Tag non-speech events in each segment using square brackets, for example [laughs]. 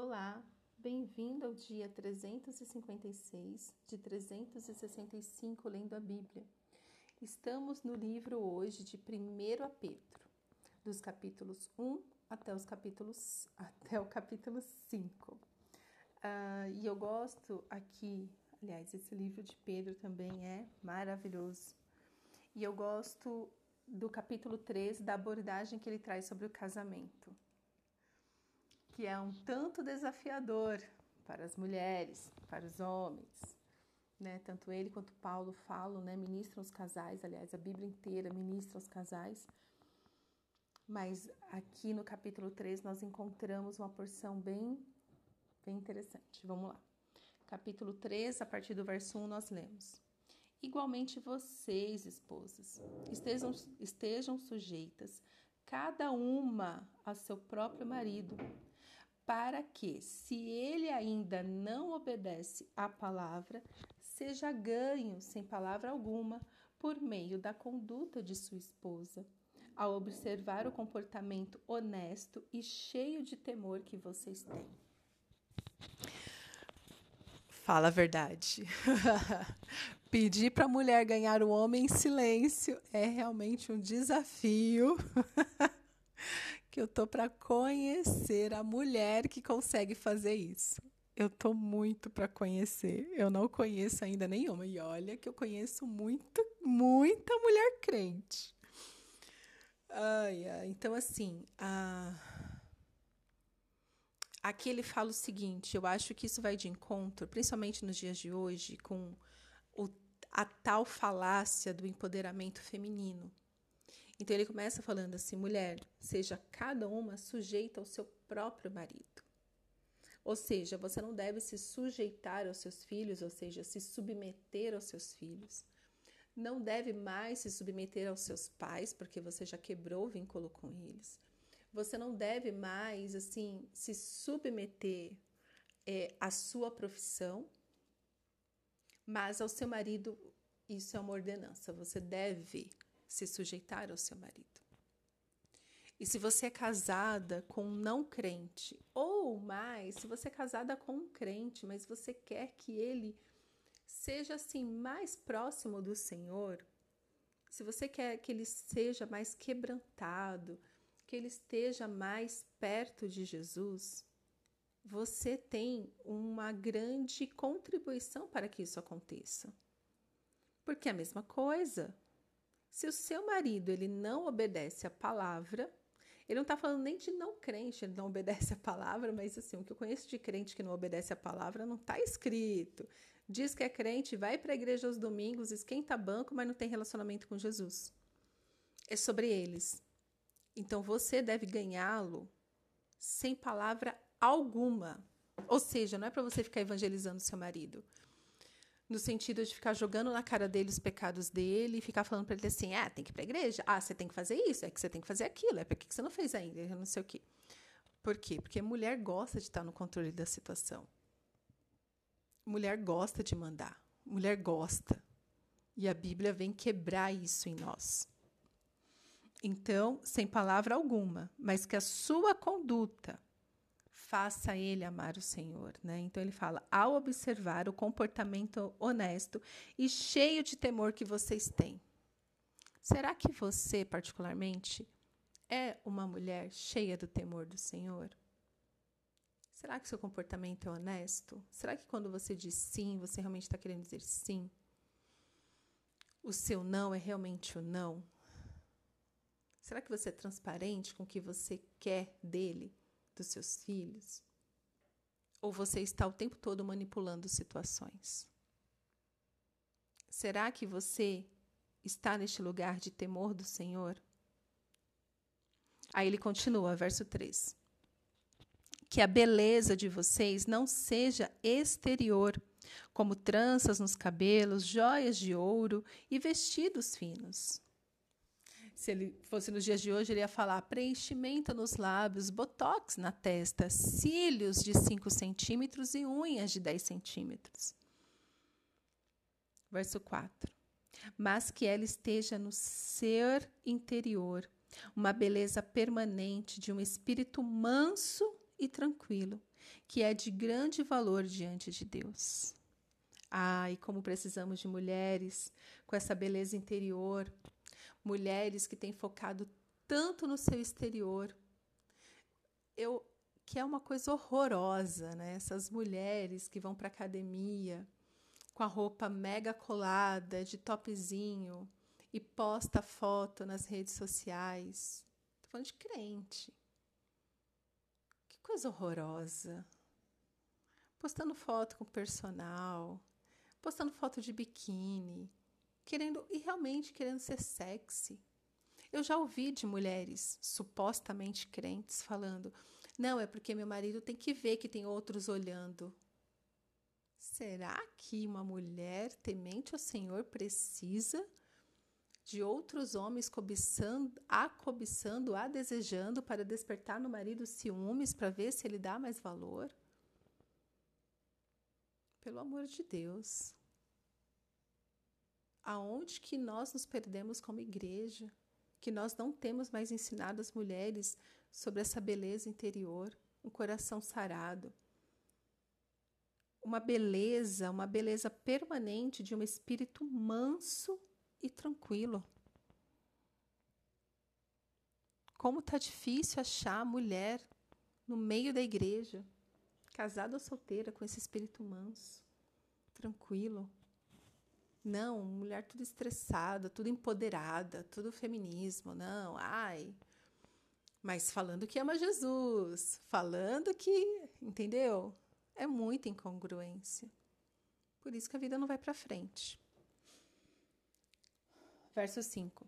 Olá, bem-vindo ao dia 356 de 365 lendo a Bíblia. Estamos no livro hoje de 1 a Pedro, dos capítulos 1 até os capítulos até o capítulo 5. Uh, ah, e eu gosto aqui, aliás, esse livro de Pedro também é maravilhoso. E eu gosto do capítulo 3, da abordagem que ele traz sobre o casamento que é um tanto desafiador para as mulheres, para os homens. Né? Tanto ele quanto Paulo falam, né? ministram os casais, aliás, a Bíblia inteira ministra os casais. Mas aqui no capítulo 3 nós encontramos uma porção bem, bem interessante. Vamos lá. Capítulo 3, a partir do verso 1, nós lemos. Igualmente vocês, esposas, estejam, estejam sujeitas, cada uma a seu próprio marido para que, se ele ainda não obedece à palavra, seja ganho sem palavra alguma por meio da conduta de sua esposa, ao observar o comportamento honesto e cheio de temor que vocês têm. Fala a verdade. [laughs] Pedir para a mulher ganhar o homem em silêncio é realmente um desafio. [laughs] que eu tô para conhecer a mulher que consegue fazer isso. Eu tô muito para conhecer. Eu não conheço ainda nenhuma. E olha que eu conheço muito, muita mulher crente. Ai, ai. Então, assim, a... aqui ele fala o seguinte: eu acho que isso vai de encontro, principalmente nos dias de hoje, com o, a tal falácia do empoderamento feminino. Então ele começa falando assim: mulher, seja cada uma sujeita ao seu próprio marido. Ou seja, você não deve se sujeitar aos seus filhos, ou seja, se submeter aos seus filhos. Não deve mais se submeter aos seus pais, porque você já quebrou o vínculo com eles. Você não deve mais, assim, se submeter é, à sua profissão, mas ao seu marido, isso é uma ordenança. Você deve se sujeitar ao seu marido. E se você é casada com um não crente, ou mais, se você é casada com um crente, mas você quer que ele seja assim mais próximo do Senhor, se você quer que ele seja mais quebrantado, que ele esteja mais perto de Jesus, você tem uma grande contribuição para que isso aconteça. Porque é a mesma coisa, se o seu marido ele não obedece a palavra, ele não está falando nem de não crente, ele não obedece a palavra, mas assim, o que eu conheço de crente que não obedece a palavra não está escrito. Diz que é crente, vai para a igreja aos domingos, esquenta banco, mas não tem relacionamento com Jesus. É sobre eles. Então você deve ganhá-lo sem palavra alguma. Ou seja, não é para você ficar evangelizando seu marido no sentido de ficar jogando na cara dele os pecados dele e ficar falando para ele assim: ah, tem que ir para a igreja, ah, você tem que fazer isso, é que você tem que fazer aquilo, é para que você não fez ainda, não sei o quê. Por quê? Porque mulher gosta de estar no controle da situação. Mulher gosta de mandar, mulher gosta. E a Bíblia vem quebrar isso em nós. Então, sem palavra alguma, mas que a sua conduta faça ele amar o Senhor, né? Então ele fala: ao observar o comportamento honesto e cheio de temor que vocês têm. Será que você, particularmente, é uma mulher cheia do temor do Senhor? Será que seu comportamento é honesto? Será que quando você diz sim, você realmente está querendo dizer sim? O seu não é realmente o não? Será que você é transparente com o que você quer dele? Dos seus filhos? Ou você está o tempo todo manipulando situações? Será que você está neste lugar de temor do Senhor? Aí ele continua, verso 3. Que a beleza de vocês não seja exterior, como tranças nos cabelos, joias de ouro e vestidos finos se ele fosse nos dias de hoje, ele ia falar preenchimento nos lábios, botox na testa, cílios de 5 centímetros e unhas de 10 centímetros. Verso 4. Mas que ela esteja no ser interior, uma beleza permanente de um espírito manso e tranquilo, que é de grande valor diante de Deus. Ai, como precisamos de mulheres com essa beleza interior, mulheres que têm focado tanto no seu exterior. Eu que é uma coisa horrorosa, né? Essas mulheres que vão para academia com a roupa mega colada, de topzinho e posta foto nas redes sociais. Tô falando de crente. Que coisa horrorosa. Postando foto com personal, postando foto de biquíni, querendo e realmente querendo ser sexy. Eu já ouvi de mulheres supostamente crentes falando: "Não, é porque meu marido tem que ver que tem outros olhando". Será que uma mulher temente ao Senhor precisa de outros homens cobiçando, a cobiçando, a desejando para despertar no marido ciúmes para ver se ele dá mais valor? Pelo amor de Deus. Aonde que nós nos perdemos como igreja? Que nós não temos mais ensinado as mulheres sobre essa beleza interior, um coração sarado. Uma beleza, uma beleza permanente de um espírito manso e tranquilo. Como tá difícil achar mulher no meio da igreja, casada ou solteira, com esse espírito manso, tranquilo. Não, mulher tudo estressada, tudo empoderada, tudo feminismo, não, ai. Mas falando que ama Jesus, falando que, entendeu? É muita incongruência. Por isso que a vida não vai para frente. Verso 5.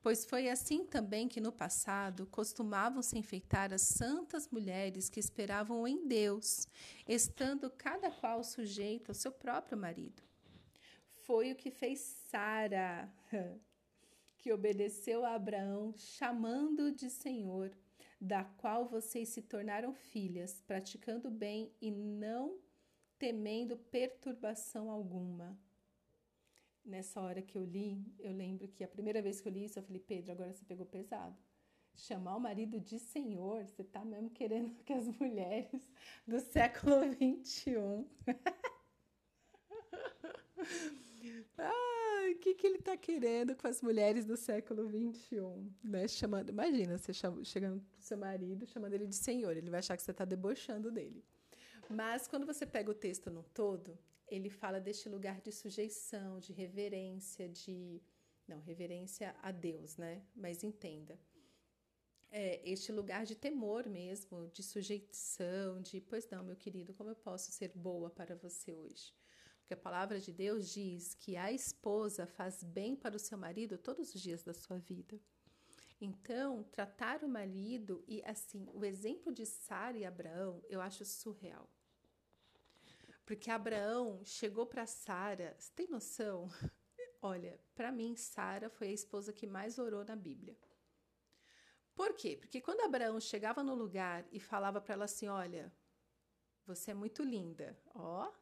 Pois foi assim também que no passado costumavam se enfeitar as santas mulheres que esperavam em Deus, estando cada qual sujeita ao seu próprio marido. Foi o que fez Sara, [laughs] que obedeceu a Abraão, chamando-o de Senhor, da qual vocês se tornaram filhas, praticando bem e não temendo perturbação alguma nessa hora que eu li, eu lembro que a primeira vez que eu li isso, eu falei, Pedro, agora você pegou pesado. Chamar o marido de senhor, você tá mesmo querendo que as mulheres do século [laughs] XXI. [laughs] ah, o que, que ele tá querendo com as mulheres do século XXI? Né? Chamando, imagina, você chegando pro seu marido, chamando ele de senhor, ele vai achar que você tá debochando dele. Mas quando você pega o texto no todo, ele fala deste lugar de sujeição, de reverência, de. Não, reverência a Deus, né? Mas entenda. É, este lugar de temor mesmo, de sujeição, de, pois não, meu querido, como eu posso ser boa para você hoje? Porque a palavra de Deus diz que a esposa faz bem para o seu marido todos os dias da sua vida. Então, tratar o marido e assim, o exemplo de Sara e Abraão, eu acho surreal. Porque Abraão chegou para Sara, você tem noção? [laughs] Olha, para mim, Sara foi a esposa que mais orou na Bíblia. Por quê? Porque quando Abraão chegava no lugar e falava para ela assim: Olha, você é muito linda. Ó,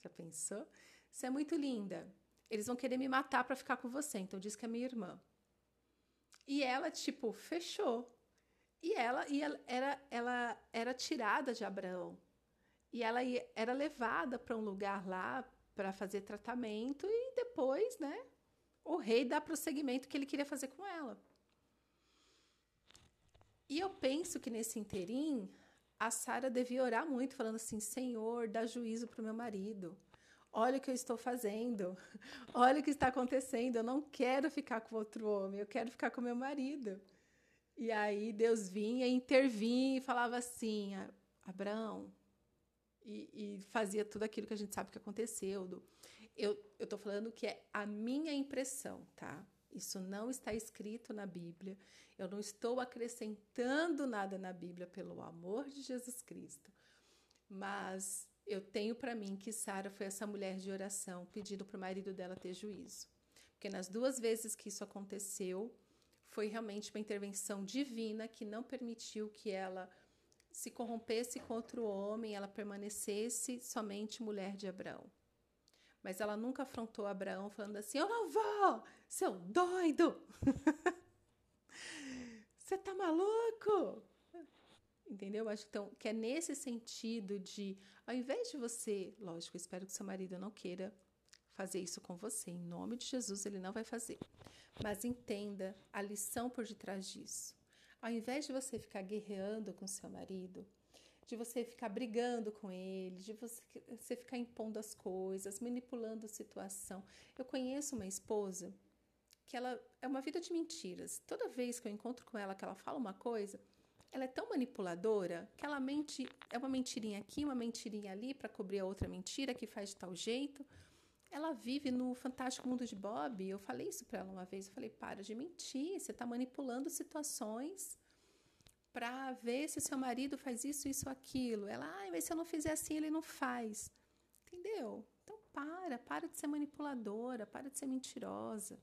já pensou? Você é muito linda. Eles vão querer me matar para ficar com você, então diz que é minha irmã. E ela, tipo, fechou. E ela, e ela era, ela era tirada de Abraão. E ela ia, era levada para um lugar lá para fazer tratamento e depois, né, o rei dá prosseguimento que ele queria fazer com ela. E eu penso que nesse interim, a Sara devia orar muito, falando assim: Senhor, dá juízo para o meu marido. Olha o que eu estou fazendo. [laughs] Olha o que está acontecendo. Eu não quero ficar com outro homem, eu quero ficar com meu marido. E aí Deus vinha, intervinha e falava assim: Abraão, e, e, fazia tudo aquilo que a gente sabe que aconteceu. Eu estou falando que é a minha impressão, tá? Isso não está escrito na Bíblia. Eu não estou acrescentando nada na Bíblia pelo amor de Jesus Cristo. Mas eu tenho para mim que Sara foi essa mulher de oração pedindo para o marido dela ter juízo. Porque nas duas vezes que isso aconteceu, foi realmente uma intervenção divina que não permitiu que ela se corrompesse contra o homem, ela permanecesse somente mulher de Abraão. Mas ela nunca afrontou Abraão falando assim: Eu não vou, seu doido! [laughs] Você tá maluco? Entendeu? Acho então, que é nesse sentido de, ao invés de você, lógico, espero que seu marido não queira fazer isso com você, em nome de Jesus, ele não vai fazer. Mas entenda a lição por detrás disso. Ao invés de você ficar guerreando com seu marido, de você ficar brigando com ele, de você, ficar impondo as coisas, manipulando a situação. Eu conheço uma esposa que ela é uma vida de mentiras. Toda vez que eu encontro com ela, que ela fala uma coisa, ela é tão manipuladora que ela mente, é uma mentirinha aqui, uma mentirinha ali para cobrir a outra mentira que faz de tal jeito. Ela vive no fantástico mundo de Bob. Eu falei isso para ela uma vez. Eu falei: para de mentir, você está manipulando situações para ver se o seu marido faz isso, isso, aquilo. Ela, ai, mas se eu não fizer assim, ele não faz. Entendeu? Então para, para de ser manipuladora, para de ser mentirosa.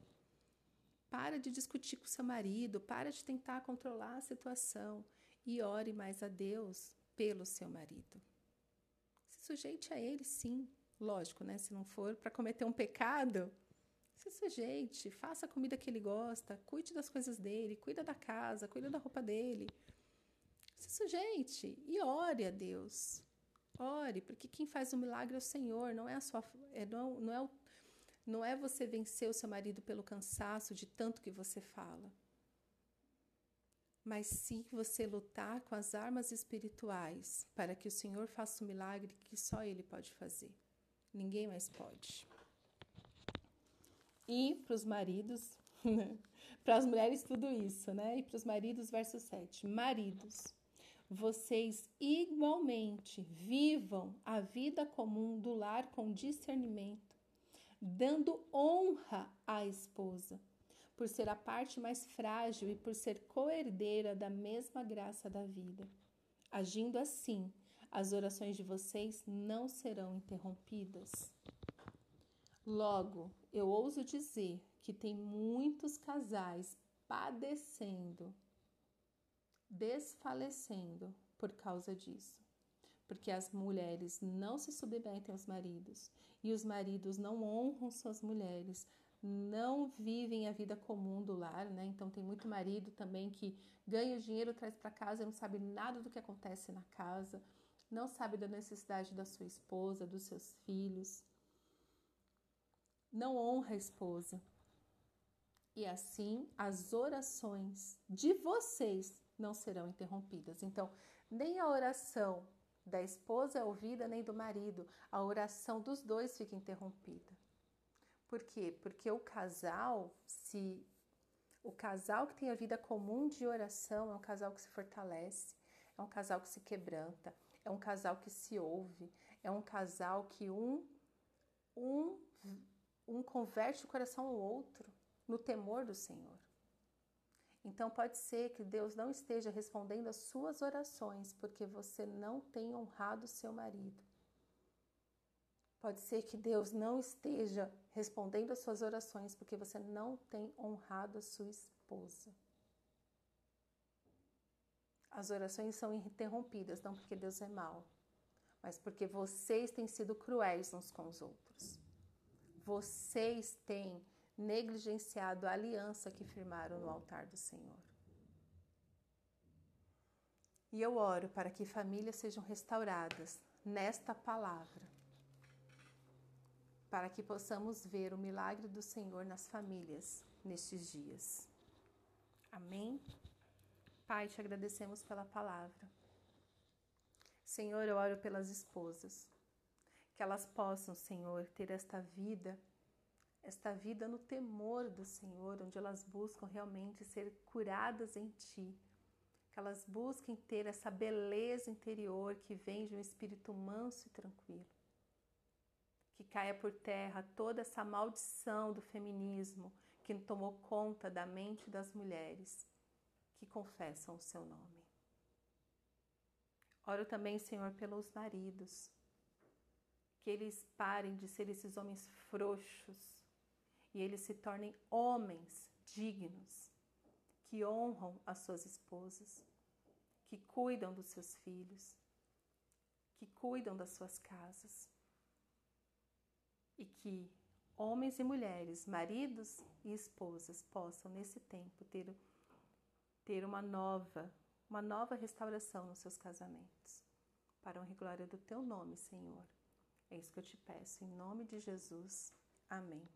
Para de discutir com seu marido, para de tentar controlar a situação e ore mais a Deus pelo seu marido. Se sujeite a ele, sim. Lógico, né? Se não for para cometer um pecado, se sujeite, faça a comida que ele gosta, cuide das coisas dele, cuida da casa, cuida da roupa dele. Se sujeite e ore a Deus. Ore, porque quem faz o milagre é o Senhor, não é a sua é, não, não, é o, não é você vencer o seu marido pelo cansaço de tanto que você fala. Mas sim você lutar com as armas espirituais para que o Senhor faça o milagre que só Ele pode fazer. Ninguém mais pode. E para os maridos, [laughs] para as mulheres, tudo isso, né? E para os maridos, verso 7. Maridos, vocês igualmente vivam a vida comum do lar com discernimento, dando honra à esposa, por ser a parte mais frágil e por ser coerdeira da mesma graça da vida. Agindo assim, as orações de vocês não serão interrompidas. Logo, eu ouso dizer que tem muitos casais padecendo desfalecendo por causa disso. Porque as mulheres não se submetem aos maridos e os maridos não honram suas mulheres, não vivem a vida comum do lar, né? Então tem muito marido também que ganha o dinheiro, traz para casa e não sabe nada do que acontece na casa, não sabe da necessidade da sua esposa, dos seus filhos. Não honra a esposa. E assim as orações de vocês não serão interrompidas. Então, nem a oração da esposa é ouvida, nem do marido. A oração dos dois fica interrompida. Por quê? Porque o casal, se o casal que tem a vida comum de oração é um casal que se fortalece, é um casal que se quebranta, é um casal que se ouve, é um casal que um um um converte o coração ao outro no temor do Senhor. Então pode ser que Deus não esteja respondendo às suas orações porque você não tem honrado seu marido. Pode ser que Deus não esteja respondendo às suas orações porque você não tem honrado a sua esposa. As orações são interrompidas não porque Deus é mau, mas porque vocês têm sido cruéis uns com os outros. Vocês têm negligenciado a aliança que firmaram no altar do Senhor. E eu oro para que famílias sejam restauradas nesta palavra, para que possamos ver o milagre do Senhor nas famílias nestes dias. Amém? Pai, te agradecemos pela palavra. Senhor, eu oro pelas esposas, que elas possam, Senhor, ter esta vida esta vida no temor do Senhor, onde elas buscam realmente ser curadas em Ti, que elas busquem ter essa beleza interior que vem de um espírito manso e tranquilo. Que caia por terra toda essa maldição do feminismo que tomou conta da mente das mulheres que confessam o Seu nome. Oro também, Senhor, pelos maridos, que eles parem de ser esses homens frouxos, e eles se tornem homens dignos, que honram as suas esposas, que cuidam dos seus filhos, que cuidam das suas casas. E que homens e mulheres, maridos e esposas possam nesse tempo ter ter uma nova, uma nova restauração nos seus casamentos. Para honra e glória do teu nome, Senhor. É isso que eu te peço, em nome de Jesus. Amém.